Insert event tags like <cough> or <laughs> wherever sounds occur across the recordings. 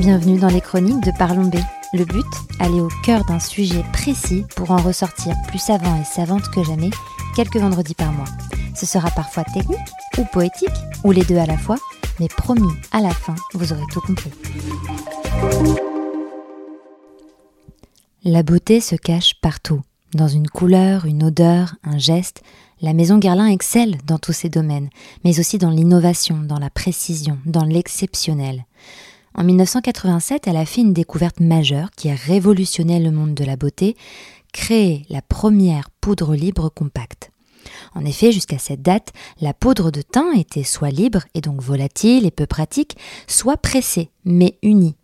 Bienvenue dans les chroniques de Parlons B. Le but, aller au cœur d'un sujet précis pour en ressortir plus savant et savante que jamais quelques vendredis par mois. Ce sera parfois technique ou poétique, ou les deux à la fois, mais promis, à la fin, vous aurez tout compris. La beauté se cache partout. Dans une couleur, une odeur, un geste, la maison Guerlain excelle dans tous ces domaines, mais aussi dans l'innovation, dans la précision, dans l'exceptionnel. En 1987, elle a fait une découverte majeure qui a révolutionné le monde de la beauté, créer la première poudre libre compacte. En effet, jusqu'à cette date, la poudre de teint était soit libre et donc volatile et peu pratique, soit pressée mais unie.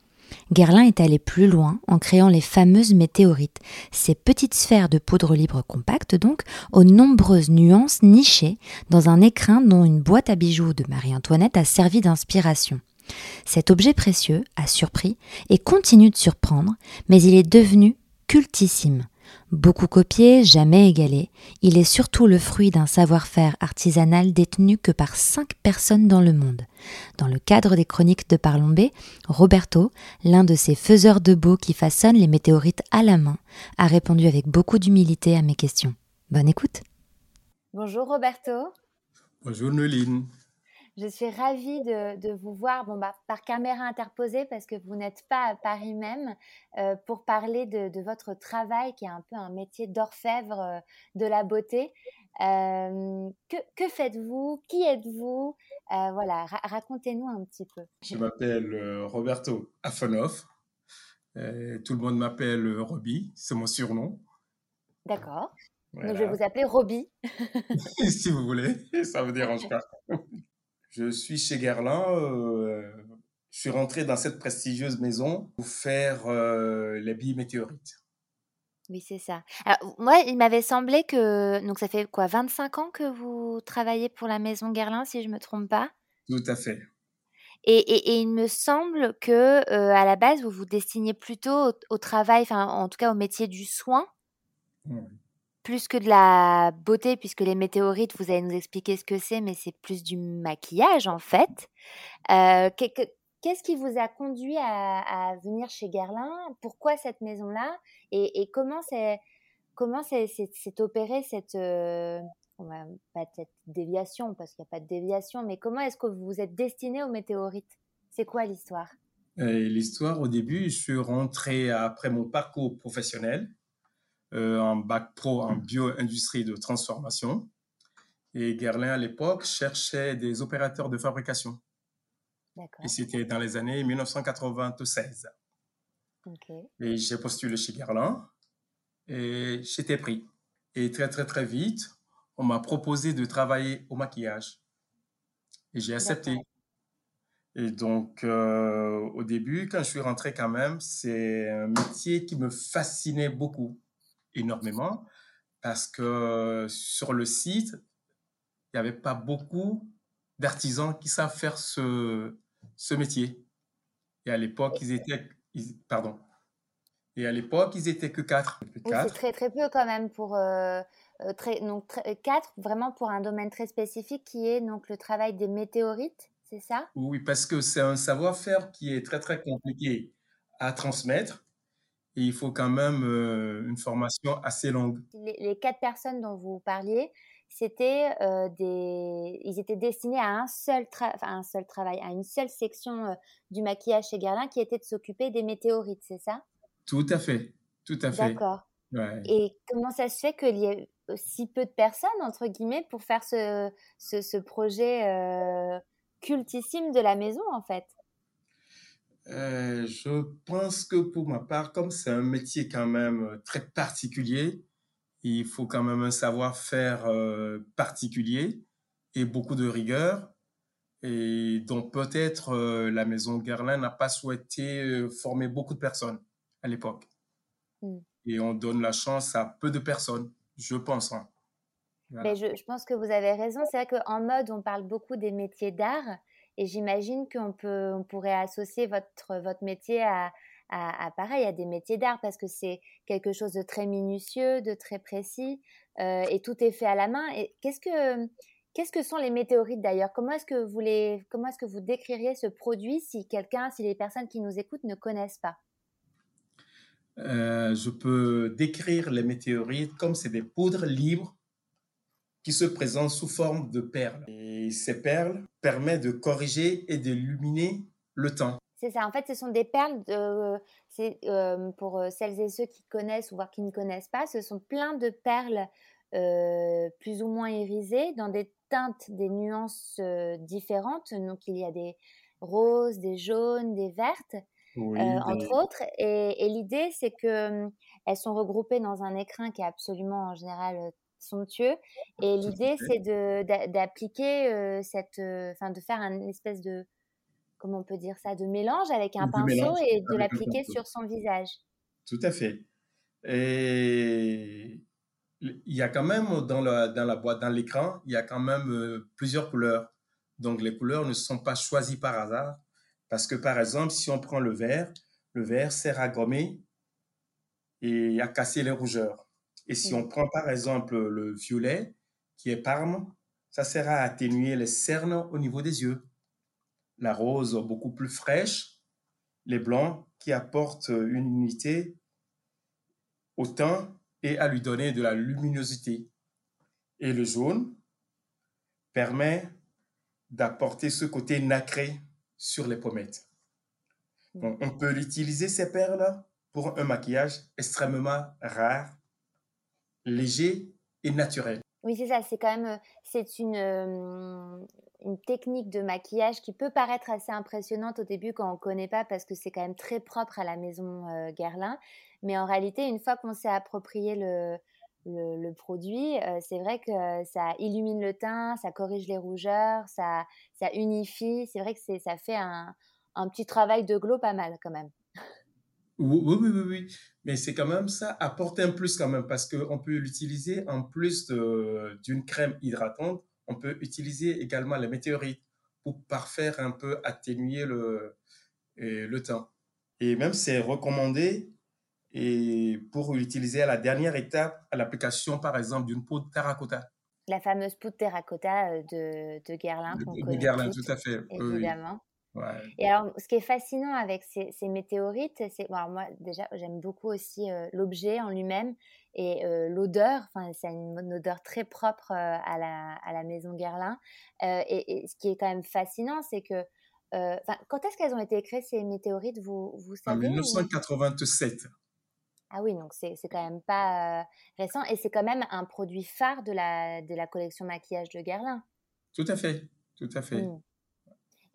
Guerlain est allé plus loin en créant les fameuses météorites, ces petites sphères de poudre libre compacte donc, aux nombreuses nuances nichées dans un écrin dont une boîte à bijoux de Marie-Antoinette a servi d'inspiration. Cet objet précieux a surpris et continue de surprendre, mais il est devenu cultissime. Beaucoup copié, jamais égalé, il est surtout le fruit d'un savoir-faire artisanal détenu que par cinq personnes dans le monde. Dans le cadre des chroniques de Parlombé, Roberto, l'un de ces faiseurs de beau qui façonnent les météorites à la main, a répondu avec beaucoup d'humilité à mes questions. Bonne écoute. Bonjour Roberto. Bonjour Noline. Je suis ravie de, vous voir bon, bah, par caméra interposée parce que vous n'êtes pas à Paris même euh, pour parler de, votre travail qui est un peu un métier d'orfèvre euh, de la beauté. Euh, que, faites-vous? Qui êtes-vous? Voilà, racontez-nous un petit peu. Je m'appelle Roberto Afonoff. tout le monde m'appelle Roby, c'est mon surnom. D'accord. je vais vous appeler Roby. <laughs> si vous voulez, ça vous dérange pas. <laughs> Je suis chez Guerlain. Euh, je suis rentré dans cette prestigieuse maison pour faire euh, météorites. Oui, c'est ça. Alors, moi, il m'avait semblé que. Donc, ça fait quoi 25 ans que vous travaillez pour la maison Guerlain, si je ne me trompe pas? Tout à fait. Et, et, il me semble que euh, à la base, vous vous destiniez plutôt au, travail, enfin, en tout cas au métier du soin? Oui plus que de la beauté, puisque les météorites, vous allez nous expliquer ce que c'est, mais c'est plus du maquillage en fait. Euh, qu'est-ce qui vous a conduit à, venir chez Guerlain? Pourquoi cette maison-là? Et, comment c'est comment c'est opéré cette euh, déviation parce qu'il n'y a pas de déviation, mais comment est-ce que vous vous êtes destiné aux météorites? C'est quoi l'histoire? L'histoire, au début, je suis rentré après mon parcours professionnel euh, en bac pro en bio-industrie de transformation. Et Guerlain, à l'époque, cherchait des opérateurs de fabrication. Et c'était dans les années 1996. Et j'ai postulé chez Guerlain et j'étais pris. Et très, très, très vite, on m'a proposé de travailler au maquillage. Et j'ai accepté. Et donc, euh, au début, quand je suis rentré quand même, c'est un métier qui me fascinait beaucoup énormément parce que sur le site, il n'y avait pas beaucoup d'artisans qui savent faire ce, ce métier. Et à l'époque, ils étaient, pardon. Et à l'époque, ils étaient que quatre. c'est très très peu quand même pour euh, euh, très, donc quatre vraiment pour un domaine très spécifique qui est donc le travail des météorites, c'est ça? Oui, parce que c'est un savoir-faire qui est très très compliqué à transmettre et il faut quand même euh, une formation assez longue. Les, quatre personnes dont vous parliez, c'était euh, des, ils étaient destinés à un seul, un seul travail, à une seule section euh, du maquillage chez Guerlain qui était de s'occuper des météorites, c'est ça? Tout à fait, tout à fait. D'accord. Et comment ça se fait qu'il y ait si peu de personnes, entre guillemets, pour faire ce, ce, ce projet cultissime de la maison, en fait? Euh, je pense que pour ma part, comme c'est un métier quand même euh, très particulier, il faut quand même un savoir-faire euh, particulier et beaucoup de rigueur. Et donc peut-être la maison Guerlain n'a pas souhaité former beaucoup de personnes à l'époque. Hmm. Et on donne la chance à peu de personnes, je pense. Hein. Mais je, je, pense que vous avez raison. C'est vrai qu'en mode, on parle beaucoup des métiers d'art. Et j'imagine qu'on peut, on pourrait associer votre, votre métier à, à, pareil, à des métiers d'art parce que c'est quelque chose de très minutieux, de très précis euh, et tout est fait à la main. Et qu'est-ce que, Qu'est-ce que sont les météorites d'ailleurs? Comment est-ce que vous les, comment est-ce que vous décririez ce produit si quelqu'un, si les personnes qui nous écoutent ne connaissent pas? Euh, Je peux décrire les météorites comme c'est des poudres libres qui se présentent sous forme de perles. Et ces perles permettent de corriger et d'illuminer le temps. C'est ça. En fait, ce sont des perles. De, euh, pour euh, celles et ceux qui connaissent ou voire qui ne connaissent pas, ce sont plein de perles euh, plus ou moins irisées dans des teintes, des nuances différentes. Donc, il y a des roses, des jaunes, des vertes. entre autres. Et, et l'idée, c'est que elles sont regroupées dans un écrin qui est absolument en général somptueux. Et l'idée, c'est d'appliquer cette, enfin, de faire une espèce de comment on peut dire ça, de mélange avec un pinceau et de l'appliquer sur son visage. Tout à fait. Et il y a quand même dans la, dans la boîte, dans l'écran, il y a quand même euh, plusieurs couleurs. Donc les couleurs ne sont pas choisies par hasard. Parce que par exemple, si on prend le vert, le vert sert à gommer et à casser les rougeurs. Et si on prend par exemple le violet, qui est parme, ça sert à atténuer les cernes au niveau des yeux. La rose beaucoup plus fraîche, les blancs qui apportent une unité au teint et à lui donner de la luminosité. Et le jaune permet d'apporter ce côté nacré sur les pommettes. on peut utiliser ces perles pour un maquillage extrêmement rare, léger et naturel. Oui, c'est ça. C'est quand même, c'est une, une technique de maquillage qui peut paraître assez impressionnante au début quand on ne connaît pas parce que c'est quand même très propre à la maison euh, Guerlain. Mais en réalité, une fois qu'on s'est approprié le, le, produit, euh, c'est vrai que ça illumine le teint, ça corrige les rougeurs, ça, ça unifie. C'est vrai que ça fait un, un petit travail de glow pas mal quand même. Oui, oui, oui, oui. Mais c'est quand même ça, apporter un plus quand même, parce qu'on peut l'utiliser en plus d'une crème hydratante on peut utiliser également les météorites pour parfaire un peu, atténuer le, le temps. Et même c'est recommandé et pour l'utiliser à la dernière étape, à l'application par exemple d'une poudre terracotta. La fameuse poudre terracotta euh, de, de Guerlain. De, de Guerlain, tout à fait. Évidemment. Et alors, ce qui est fascinant avec ces, météorites, c'est, moi déjà, j'aime beaucoup aussi euh, l'objet en lui-même et euh, l'odeur. Enfin, c'est une, odeur très propre euh, à, la, à la maison Guerlain. Et, ce qui est quand même fascinant, c'est que, quand est-ce qu'elles ont été créées ces météorites, vous, vous savez En 1987. Ah oui, donc c'est quand même pas récent et c'est quand même un produit phare de la, de la collection maquillage de Guerlain. Tout à fait, tout à fait. Mmh.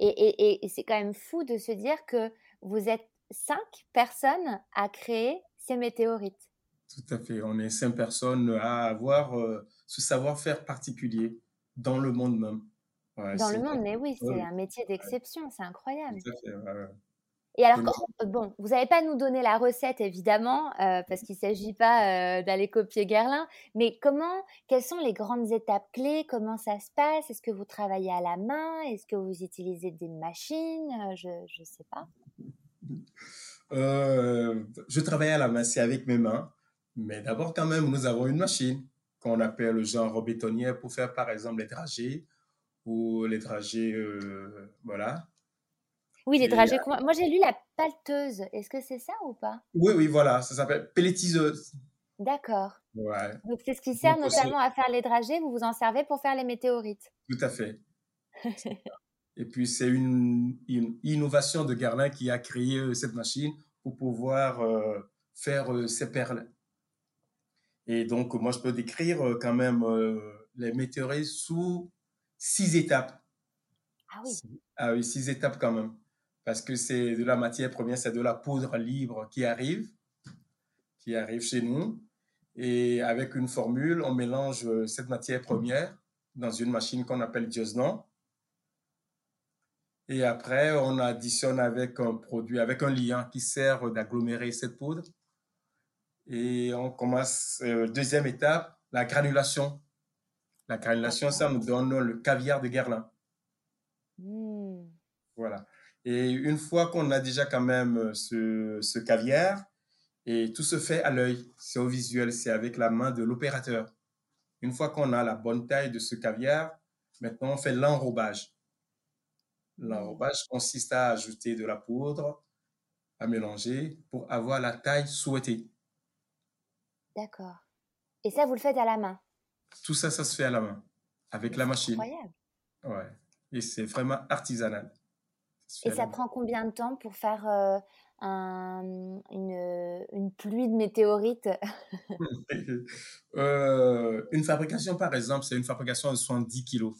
Et, c'est quand même fou de se dire que vous êtes cinq personnes à créer ces météorites. Tout à fait. On est cinq personnes à avoir euh, ce savoir-faire particulier dans le monde même. dans le monde, mais oui, c'est un métier d'exception, c'est incroyable. Tout à fait. Et alors, bon, vous n'allez pas nous donner la recette évidemment, euh, parce qu'il ne s'agit pas euh, d'aller copier Guerlain, mais comment, quelles sont les grandes étapes clés? Comment ça se passe? Est-ce que vous travaillez à la main? Est-ce que vous utilisez des machines? Euh, Je ne sais pas. je travaille à la main, c'est avec mes mains, mais d'abord quand même, nous avons une machine qu'on appelle genre bétonnière pour faire par exemple les dragées ou les dragées, voilà oui, les dragées. Moi, j'ai lu la pelleteuse. Est-ce que c'est ça ou pas? Oui, oui, voilà. Ça s'appelle pelletisseuse. D'accord. Ouais. Donc, c'est ce qui sert notamment à faire les dragées. Vous vous en servez pour faire les météorites. Tout à fait. <laughs> Et puis, c'est une, innovation de Garlin qui a créé euh, cette machine pour pouvoir euh, faire euh, ces perles. Et donc, moi, je peux décrire quand même les météorites sous six étapes. Ah oui. Ah oui, six étapes quand même parce que c'est de la matière première, c'est de la poudre libre qui arrive, qui arrive chez nous. Et avec une formule, on mélange euh, cette matière première dans une machine qu'on appelle Diosnon. Et après, on additionne avec un produit, avec un liant qui sert d'agglomérer cette poudre. Et on commence, euh, deuxième étape, la granulation. La granulation, ça nous donne le caviar de Guerlain. Mmh. Voilà. Et une fois qu'on a déjà quand même euh, ce, ce caviar, et tout se fait à l'œil, c'est au visuel, c'est avec la main de l'opérateur. Une fois qu'on a la bonne taille de ce caviar, Maintenant, on fait l'enrobage. L'enrobage consiste à ajouter de la poudre, à mélanger pour avoir la taille souhaitée. D'accord. Et ça, vous le faites à la main? Tout ça, ça se fait à la main, avec la machine. Incroyable. Ouais. Et c'est vraiment artisanal. Et ça prend combien de temps pour faire euh, un, une, une, pluie de météorites? <laughs> Euh, Une fabrication, par exemple, c'est une fabrication de 70 kilos.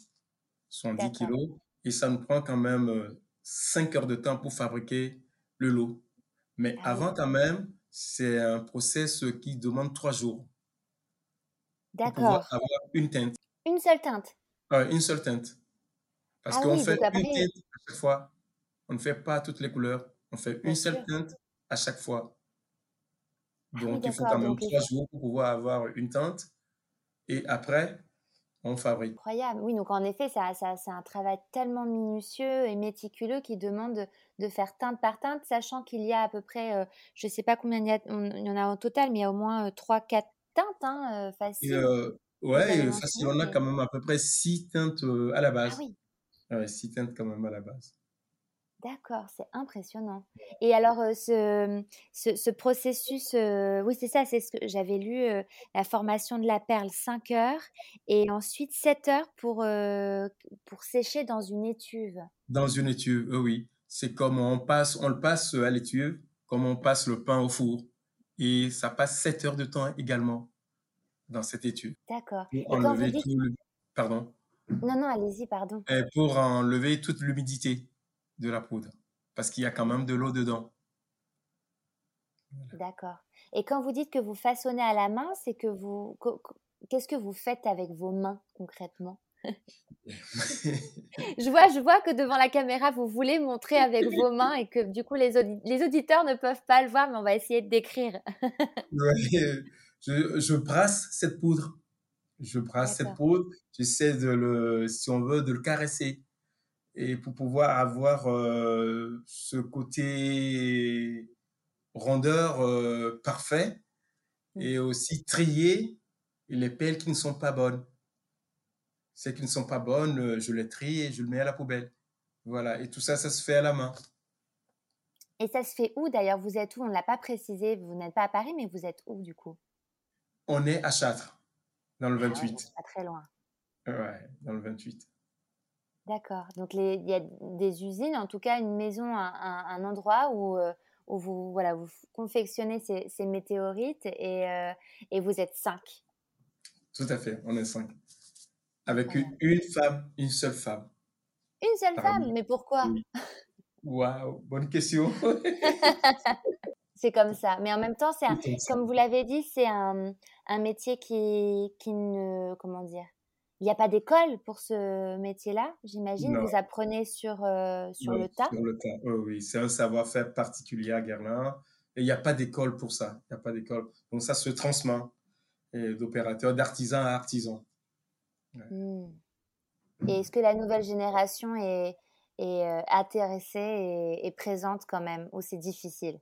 70 kilos. Et ça nous prend quand même 5 euh, heures de temps pour fabriquer le lot. Mais ah avant, quand même, c'est un process qui demande 3 jours. D'accord. avoir une teinte. Une seule teinte? Une seule teinte. Parce ah qu'on fait une teinte à chaque fois. On ne fait pas toutes les couleurs. On fait une seule teinte à chaque fois. Ah Donc, il faut quand même trois jours pour pouvoir avoir une teinte. Et après, on fabrique. Incroyable. Oui, donc en effet, ça, ça c'est un travail tellement minutieux et méticuleux qui demande de, faire teinte par teinte, sachant qu'il y a à peu près, euh, je ne sais pas combien il y, en a en total, mais il y a au moins 3-4 euh, teintes hein, euh, faciles. ouais, facile, on a quand même à peu près 6 teintes à la base. Ah oui. Ouais, 6 teintes quand même à la base. D'accord, c'est impressionnant. Et alors, ce, ce, processus, oui, c'est ça, c'est ce que j'avais lu, la formation de la perle, 5 heures, et ensuite 7 heures pour, pour sécher dans une étuve. Dans une étuve, oui. C'est comme on passe, on le passe à l'étuve, comme on passe le pain au four. Et ça passe 7 heures de temps également dans cette étuve. D'accord. Pour enlever tout le... Pardon? Non, non, allez-y, pardon. Et pour enlever toute l'humidité de la poudre, parce qu'il y a quand même de l'eau dedans. D'accord. Et quand vous dites que vous façonnez à la main, c'est que vous, qu'est-ce que vous faites avec vos mains concrètement? <laughs> Je vois, je vois que devant la caméra, vous voulez montrer avec vos mains et que du coup les, les auditeurs ne peuvent pas le voir, mais on va essayer de décrire. <laughs> je, je, brasse cette poudre. Je brasse cette poudre. J'essaie de le, si on veut, de le caresser et pour pouvoir avoir euh, ce côté rondeur euh, parfait mmh. et aussi trier les pelles qui ne sont pas bonnes. Celles qui ne sont pas bonnes, euh, je les trie et je le mets à la poubelle. Voilà, et tout ça, ça se fait à la main. Et ça se fait où d'ailleurs? Vous êtes où? On ne l'a pas précisé, vous n'êtes pas à Paris, mais vous êtes où du coup? On est à Châtres, dans le 28. Ah pas très loin. Ouais, dans le 28. D'accord. Donc il y a des usines, en tout cas une maison, un, endroit où, euh, où, vous, voilà, vous confectionnez ces, météorites et, euh, et, vous êtes cinq. Tout à fait, on est cinq. Avec une, femme, une seule femme. Une seule femme, mais pourquoi? Waouh, bonne question. <laughs> c'est comme ça. Mais en même temps, c'est comme vous l'avez dit, c'est un, un, métier qui, qui ne, comment dire, il n'y a pas d'école pour ce métier-là, j'imagine? Vous apprenez sur, euh, sur le tas? Sur le tas, oui. C'est un savoir-faire particulier à Guerlain. Et il n'y a pas d'école pour ça. Il n'y a pas d'école. Donc ça se transmet d'opérateur, d'artisan à artisan. Mmh. Et est-ce que la nouvelle génération est, est euh, intéressée et, présente quand même Ou c'est difficile?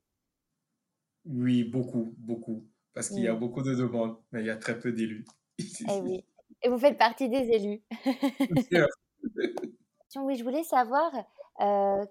Oui, beaucoup, beaucoup. Parce qu'il y a mmh. beaucoup de demandes, mais il y a très peu d'élus. <laughs> Eh oui. Et vous faites partie des élus. <laughs> oui, je voulais savoir euh,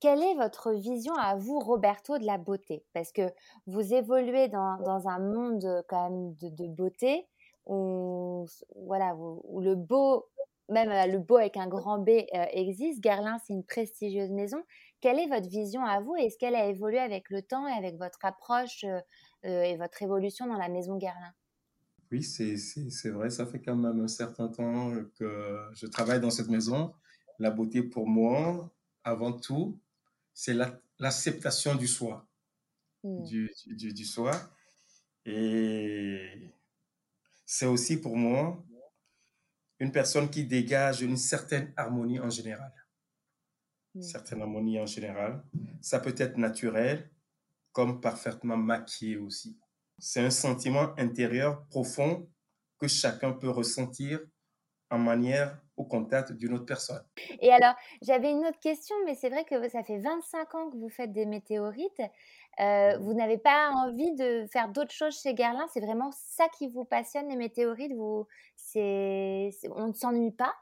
quelle est votre vision à vous, Roberto, de la beauté? Parce que vous évoluez dans, dans un monde quand même de, de beauté où, voilà, où, le beau, même euh, le beau avec un grand B euh, existe. Guerlain, c'est une prestigieuse maison. Quelle est votre vision à vous? Est-ce qu'elle a évolué avec le temps et avec votre approche et votre évolution dans la maison Guerlain? Oui, c'est vrai, ça fait quand même un certain temps que je travaille dans cette maison. La beauté pour moi, avant tout, c'est l'acceptation du soi, mmh. du, du, du, soi. Et c'est aussi pour moi une personne qui dégage une certaine harmonie en général. Mmh. certaine harmonie en général. Ça peut être naturel, comme parfaitement maquillé aussi. C'est un sentiment intérieur profond que chacun peut ressentir en manière au contact d'une autre personne. Et alors, j'avais une autre question, mais c'est vrai que ça fait 25 ans que vous faites des météorites. Euh, vous n'avez pas envie de faire d'autres choses chez Guerlain? C'est vraiment ça qui vous passionne, les météorites? Vous, On ne s'ennuie pas?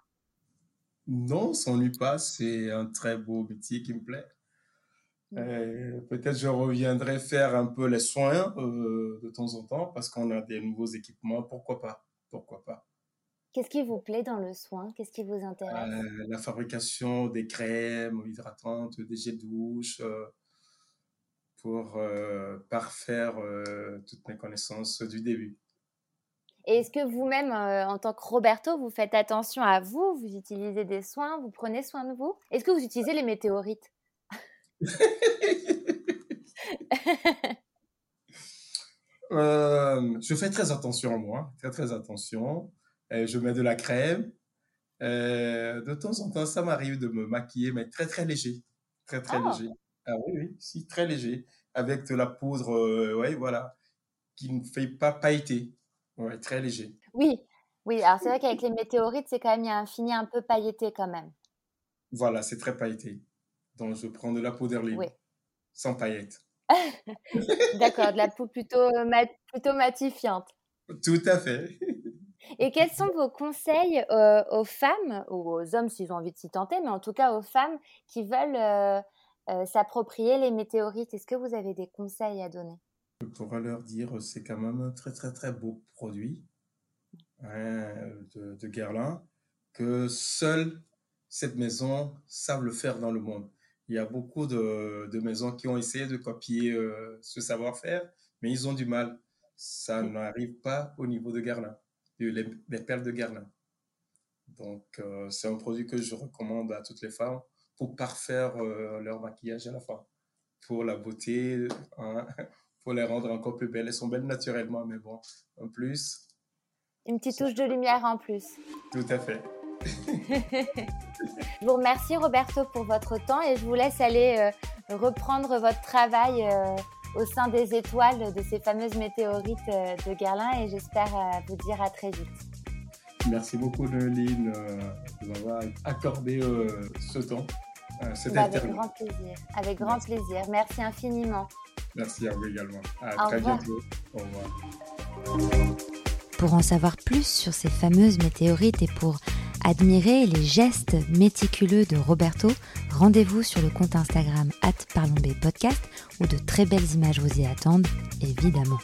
Non, on s'ennuie pas. C'est un très beau métier qui me plaît. Euh, peut-être je reviendrai faire un peu les soins euh, de temps en temps parce qu'on a des nouveaux équipements. Pourquoi pas? Pourquoi pas? Qu'est-ce qui vous plaît dans le soin? Qu'est-ce qui vous intéresse? Euh, la fabrication des crèmes hydratantes, des gels de douche, euh, pour euh, parfaire toutes mes connaissances du début. Et est-ce que vous-même, en tant que Roberto, vous faites attention à vous? Vous utilisez des soins? Vous prenez soin de vous? Est-ce que vous utilisez les météorites? <laughs> Euh, je fais très attention à moi, très très attention. Euh, je mets de la crème. Euh, de temps en temps, ça m'arrive de me maquiller, mais très très léger, très très Oh, léger. Ah oui, oui, si, très léger, avec de la poudre, ouais, voilà, qui ne fait pas pailleter. Ouais, très léger. oui. Oui, alors c'est vrai qu'avec les météorites, c'est quand même, il y a un fini un peu pailleté quand même. Voilà, c'est très pailleté. Donc, je prends de la poudre Oui. libre, sans paillettes. <laughs> D'accord, de la peau plutôt, euh, mat- plutôt matifiante. Tout à fait. Et quels sont vos conseils euh, aux femmes, ou aux hommes s'ils ont envie de s'y tenter, mais en tout cas aux femmes qui veulent euh, euh, s'approprier les météorites? Est-ce que vous avez des conseils à donner? Je pourrais leur dire, c'est quand même un très très très beau produit hein, de, de Guerlain, que seule cette maison savent le faire dans le monde. Il y a beaucoup de, de maisons qui ont essayé de copier euh, ce savoir-faire, mais ils ont du mal. Ça n'arrive pas au niveau de Guerlain, de- les, les perles de Guerlain. Donc, euh, c'est un produit que je recommande à toutes les femmes pour parfaire euh, leur maquillage à la fin, pour la beauté, hein, <laughs> pour les rendre encore plus belles. Elles sont belles naturellement, mais bon, en plus, Une petite touche de lumière en plus. tout à fait. Je vous remercie Roberto pour votre temps et je vous laisse aller euh, reprendre votre travail euh, au sein des étoiles de ces fameuses météorites euh, de Guerlain et j'espère euh, vous dire à très vite. Merci beaucoup, Neuline, euh, de m'avoir accordé euh, ce temps, euh, cette Bah, avec grand plaisir. Avec grand Merci. plaisir. Merci infiniment. Merci à vous également. À Au très revoir. bientôt. Au revoir. Pour en savoir plus sur ces fameuses météorites et pour admirer les gestes méticuleux de Roberto, rendez-vous sur le compte Instagram @parlonsbpodcast où de très belles images vous y attendent, évidemment.